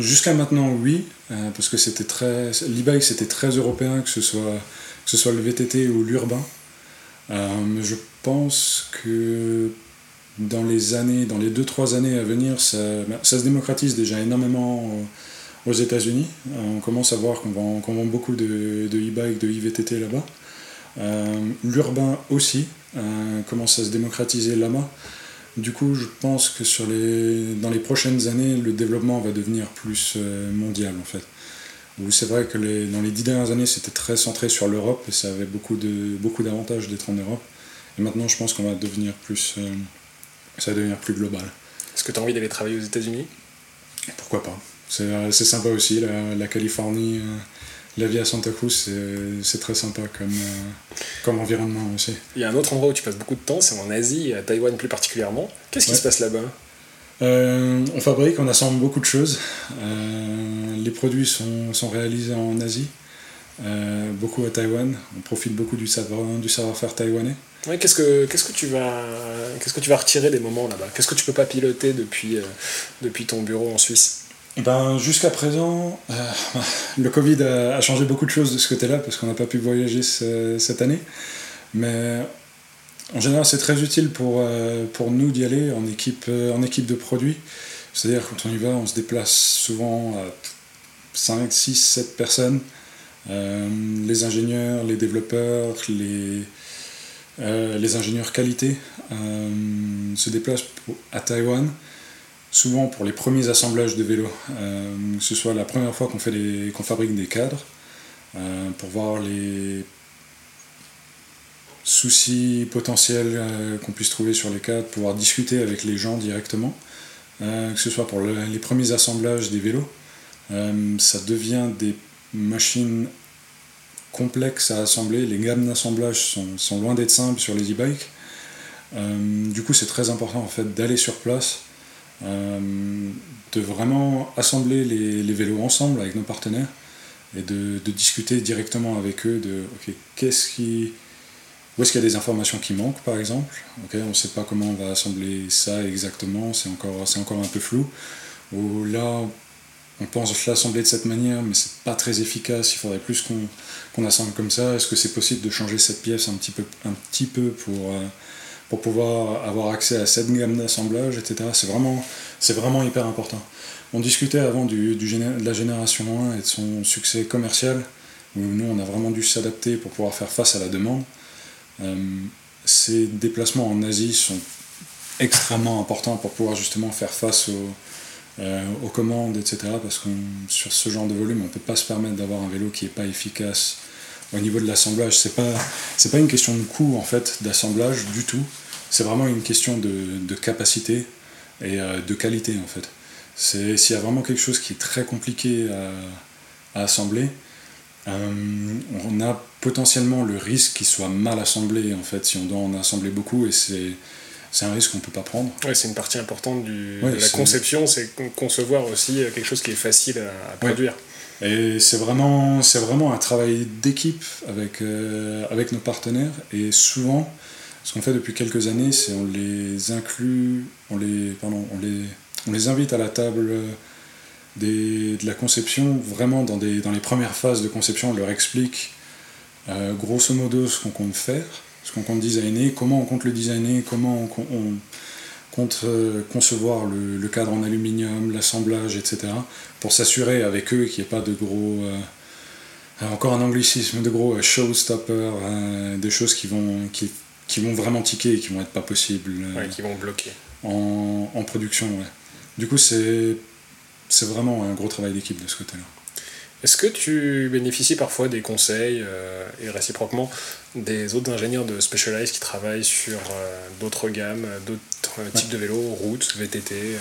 Speaker 2: Jusqu'à maintenant oui parce que c'était très l'e-bike c'était très européen que ce soit que ce soit le VTT ou l'urbain je pense que dans les années, dans les 2-3 années à venir, ça, bah, ça, se démocratise déjà énormément aux États-Unis. Euh, on commence à voir qu'on vend, beaucoup de e-bike, de e-VTT là-bas. Euh, l'urbain aussi euh, commence à se démocratiser là-bas. Du coup, je pense que sur les, dans les prochaines années, le développement va devenir plus euh, mondial en fait. C'est vrai que les, dans les dix dernières années, c'était très centré sur l'Europe et ça avait beaucoup, de, beaucoup d'avantages d'être en Europe. Et maintenant, je pense qu'on va devenir plus, euh, ça va devenir plus global.
Speaker 1: Est-ce que tu as envie d'aller travailler aux États-Unis?
Speaker 2: Pourquoi pas? C'est, c'est sympa aussi, la, la Californie la vie à Santa Cruz, c'est très sympa comme, euh, comme environnement aussi.
Speaker 1: Il y a un autre endroit où tu passes beaucoup de temps, c'est en Asie, à Taïwan plus particulièrement. Qu'est-ce qui se passe là-bas?
Speaker 2: Euh, On fabrique, on assemble beaucoup de choses. Euh, les produits sont, sont, réalisés en Asie, beaucoup à Taïwan. On profite beaucoup du savoir-faire du savoir taïwanais.
Speaker 1: qu'est-ce, que, qu'est-ce, que tu vas, qu'est-ce que tu vas retirer des moments là-bas? Qu'est-ce que tu peux pas piloter depuis, depuis ton bureau en Suisse?
Speaker 2: Ben, Jusqu'à présent, euh, le Covid a, changé beaucoup de choses de ce côté-là parce qu'on n'a pas pu voyager cette année. Mais en général, c'est très utile pour, euh, pour nous d'y aller en équipe, euh, en équipe de produits. C'est-à-dire, quand on y va, on se déplace souvent à 5, 6, 7 personnes. les ingénieurs, les développeurs, les, les ingénieurs qualité se déplacent à Taïwan souvent pour les premiers assemblages de vélos, euh, que ce soit la première fois qu'on qu'on fabrique des cadres, euh, pour voir les soucis potentiels euh, qu'on puisse trouver sur les cadres, pouvoir discuter avec les gens directement, que ce soit pour les premiers assemblages des vélos. ça devient des machines complexes à assembler, les gammes d'assemblage sont, loin d'être simples sur les e-bikes. du coup, c'est très important en fait d'aller sur place, euh, de vraiment assembler les, les, vélos ensemble avec nos partenaires et de, discuter directement avec eux de qu'est-ce qui où est-ce qu'il y a des informations qui manquent par exemple on ne sait pas comment on va assembler ça exactement c'est encore c'est encore un peu flou ou là on pense l'assembler de cette manière mais c'est pas très efficace il faudrait plus qu'on qu'on assemble comme ça est-ce que c'est possible de changer cette pièce un petit peu un petit peu pour euh, pour pouvoir avoir accès à cette gamme d'assemblage, etc. C'est vraiment, c'est vraiment hyper important. On discutait avant du, de la génération 1 et de son succès commercial, où nous on a vraiment dû s'adapter pour pouvoir faire face à la demande. Euh, ces déplacements en Asie sont extrêmement importants pour pouvoir justement faire face aux, euh, aux commandes, etc. Parce que sur ce genre de volume, on ne peut pas se permettre d'avoir un vélo qui n'est pas efficace au niveau de l'assemblage. C'est pas, pas une question de coût en fait d'assemblage du tout. C'est vraiment une question de, capacité et euh, de qualité en fait. S'il y a vraiment quelque chose qui est très compliqué à assembler, euh, on a potentiellement le risque qu'il soit mal assemblé en fait si on doit en assembler beaucoup et c'est c'est un risque qu'on ne peut pas prendre.
Speaker 1: Ouais, c'est une partie importante du, de la conception, c'est concevoir aussi quelque chose qui est facile à, produire.
Speaker 2: Et c'est vraiment, c'est vraiment un travail d'équipe avec, euh, avec nos partenaires. Et souvent, ce qu'on fait depuis quelques années, c'est on les inclut, on les, pardon, on les, on les invite à la table des, de la conception, vraiment dans, des, dans les premières phases de conception, on leur explique euh, grosso modo ce qu'on compte faire, ce qu'on compte designer, comment on compte le designer, comment on, on compte euh, concevoir le, le, cadre en aluminium, l'assemblage, etc. pour s'assurer avec eux qu'il n'y ait pas de gros... Euh, encore un anglicisme, de gros showstoppers, hein, des choses qui vont, qui, qui, vont vraiment tiquer et qui vont être pas possibles.
Speaker 1: Ouais, qui vont bloquer.
Speaker 2: En, en production, ouais. Du coup, c'est vraiment un gros travail d'équipe de ce côté-là.
Speaker 1: Est-ce que tu bénéficies parfois des conseils euh, et réciproquement des autres ingénieurs de Specialized qui travaillent sur euh, d'autres gammes, d'autres types de vélos, routes, VTT euh?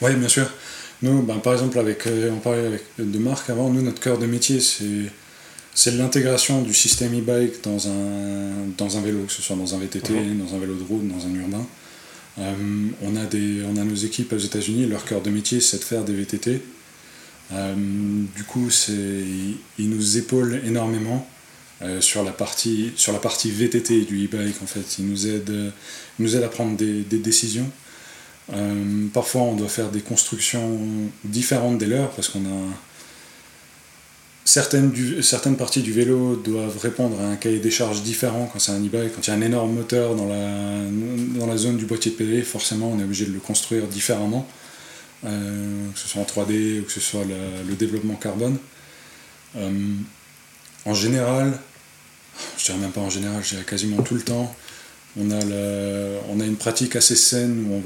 Speaker 2: Oui, bien sûr. Nous, ben, par exemple, avec, on parlait avec, de marque avant, nous, notre cœur de métier, c'est c'est l'intégration du système e-bike dans un, dans un vélo, que ce soit dans un VTT, mhm. dans un vélo de route, dans un urbain. On, a des, on a nos équipes aux États-Unis, leur cœur de métier, c'est de faire des VTT. Euh, du coup, il nous épaule énormément euh, sur, la partie, sur la partie VTT du e-bike. En fait. Il nous aide, nous aide à prendre des, des décisions. Euh, parfois, on doit faire des constructions différentes des leurs parce qu'on a certaines, parties du vélo doivent répondre à un cahier des charges différent quand c'est un e-bike. Quand il y a un énorme moteur dans la, zone du boîtier de PD, forcément, on est obligé de le construire différemment. Euh, que ce soit en 3D ou que ce soit le, développement carbone. Euh, en général, je dirais même pas en général, je dirais quasiment tout le temps, On a, une pratique assez saine où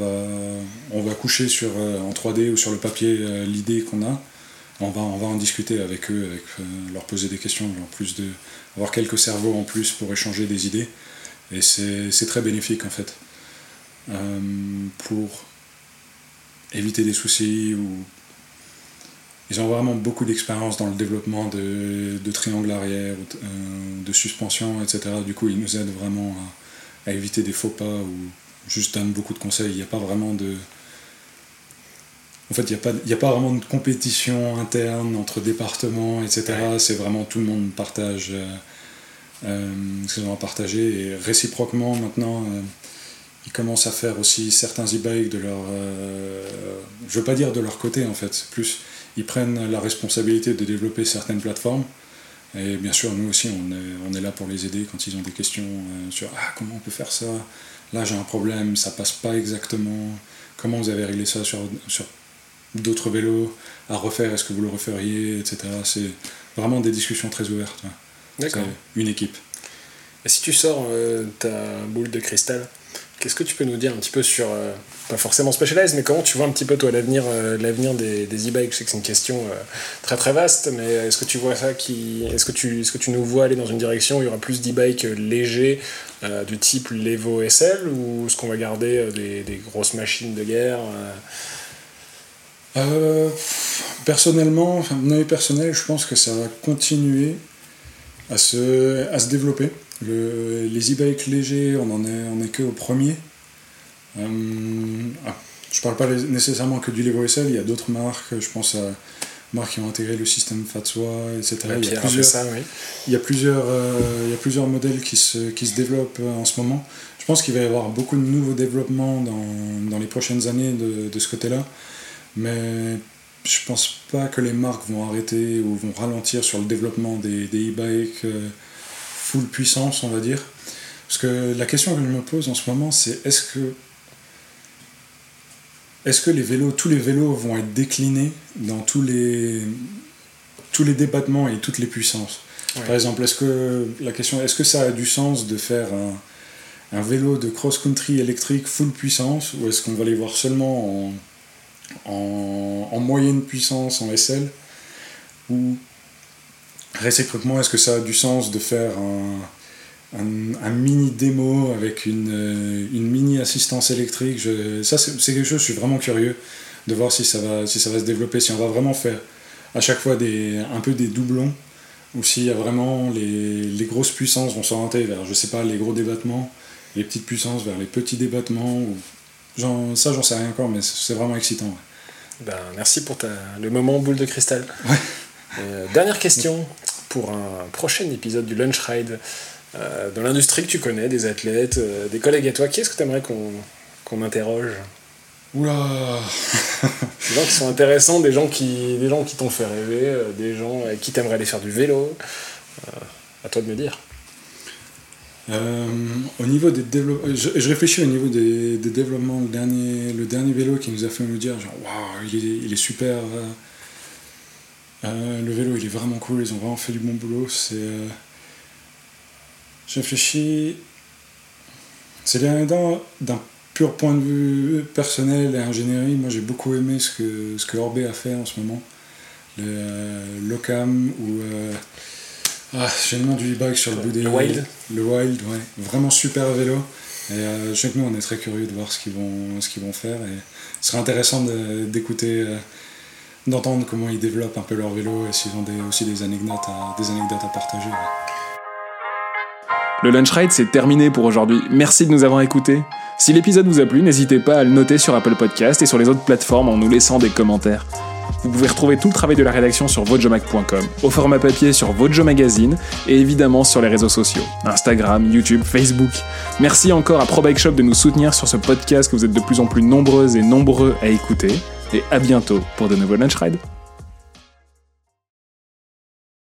Speaker 2: on va, coucher sur, en 3D ou sur le papier l'idée qu'on a. On va, en discuter avec eux, avec, leur poser des questions, en plus de avoir quelques cerveaux en plus pour échanger des idées. Et c'est très bénéfique en fait. pour éviter des soucis ou ils ont vraiment beaucoup d'expérience dans le développement de, de triangles arrière, euh, de suspension, etc. Du coup, ils nous aident vraiment à, éviter des faux pas ou juste donnent beaucoup de conseils. Il n'y a pas vraiment de. En fait, il n'y a, pas, a pas vraiment de compétition interne entre départements, etc. C'est vraiment tout le monde partage euh, euh, ce qu'ils ont à partager. Et réciproquement, maintenant, ils commencent à faire aussi certains e-bikes de leur. je veux pas dire de leur côté, en fait. Plus ils prennent la responsabilité de développer certaines plateformes. Et bien sûr, nous aussi, on est, on est là pour les aider quand ils ont des questions euh, sur ah, comment on peut faire ça? Là, j'ai un problème, ça passe pas exactement. Comment vous avez réglé ça sur, sur d'autres vélos à refaire Est-ce que vous le referiez etc. C'est vraiment des discussions très ouvertes. D'accord. Une équipe.
Speaker 1: Et si tu sors euh, ta boule de cristal, Qu'est-ce que tu peux nous dire un petit peu sur, euh, pas forcément Specialized, mais comment tu vois un petit peu toi l'avenir euh, l'avenir des, des e-bikes? Je sais que c'est une question très très vaste, mais est-ce que tu vois ça qui, est-ce que tu, est-ce que tu nous vois aller dans une direction où il y aura plus d'e-bikes légers du type l'Evo SL ou est-ce qu'on va garder des, des, grosses machines de guerre
Speaker 2: Personnellement, enfin, mon avis personnel, je pense que ça va continuer à se, à se développer les e-bikes légers, on en est, on est que au premier. Euh, ah, je parle pas nécessairement que du Levo SL, il y a d'autres marques, je pense à marques qui ont intégré le système Fatsoa, etc. il, y a plusieurs, ça, oui. il, y a plusieurs, euh, il y a plusieurs modèles qui se, qui se développent en ce moment. Je pense qu'il va y avoir beaucoup de nouveaux développements dans, dans les prochaines années de, de ce côté-là, mais je pense pas que les marques vont arrêter ou vont ralentir sur le développement des e-bikes. Euh, full puissance, on va dire. Parce que la question que je me pose en ce moment, c'est est-ce que est-ce que les vélos, tous les vélos vont être déclinés dans tous les tous les débattements et toutes les puissances? Par exemple, est-ce que la question est-ce que ça a du sens de faire un, vélo de cross-country électrique full puissance ou est-ce qu'on va les voir seulement en, en moyenne puissance en SL ou réciproquement, est-ce que ça a du sens de faire un, un, mini démo avec une, euh, une mini assistance électrique? Je, Ça, c'est quelque chose, je suis vraiment curieux de voir si ça, va, si ça va se développer, si on va vraiment faire à chaque fois des, un peu des doublons, ou s'il y a vraiment les, les grosses puissances vont s'orienter vers, je sais pas, les gros débattements, les petites puissances vers les petits débattements. Ça, j'en sais rien encore, mais c'est vraiment excitant.
Speaker 1: Ben, merci pour ta, le moment boule de cristal. Ouais. Euh, dernière question pour un prochain épisode du Lunch Ride. Euh, dans l'industrie que tu connais, des athlètes, euh, des collègues à toi, qui est-ce que tu aimerais qu'on interroge?
Speaker 2: Oula
Speaker 1: Des gens qui sont intéressants, des gens qui, des gens qui t'ont fait rêver, des gens avec qui t'aimerais aller faire du vélo. à toi de me dire.
Speaker 2: Au niveau des développements, je, réfléchis au niveau des, développements, le dernier, le dernier vélo qui nous a fait nous dire genre waouh, il est, il est super. Euh, le vélo, il est vraiment cool, ils ont vraiment fait du bon boulot. C'est. Euh... Je réfléchis. C'est d'un pur point de vue personnel et ingénierie. Moi, j'ai beaucoup aimé ce que, ce que Orbé a fait en ce moment. Euh, Locam ou. Euh, ah, j'ai le nom du e-bike sur le bout des.
Speaker 1: Le Wild
Speaker 2: Le Wild, ouais. Vraiment super vélo. Et je sais que nous, on est très curieux de voir ce qu'ils vont, ce qu'ils vont faire. Et ce serait intéressant d'écouter d'entendre comment ils développent un peu leur vélo et s'ils ont aussi des anecdotes, à, des anecdotes à partager.
Speaker 1: Le Lunch Ride, c'est terminé pour aujourd'hui. Merci de nous avoir écoutés. Si l'épisode vous a plu, n'hésitez pas à le noter sur Apple Podcast et sur les autres plateformes en nous laissant des commentaires. Vous pouvez retrouver tout le travail de la rédaction sur vojomac.com, au format papier sur Vojo Magazine et évidemment sur les réseaux sociaux, Instagram, YouTube, Facebook. Merci encore à Pro Bike Shop de nous soutenir sur ce podcast que vous êtes de plus en plus nombreuses et nombreux à écouter et à bientôt pour de nouveaux Lunch Rides.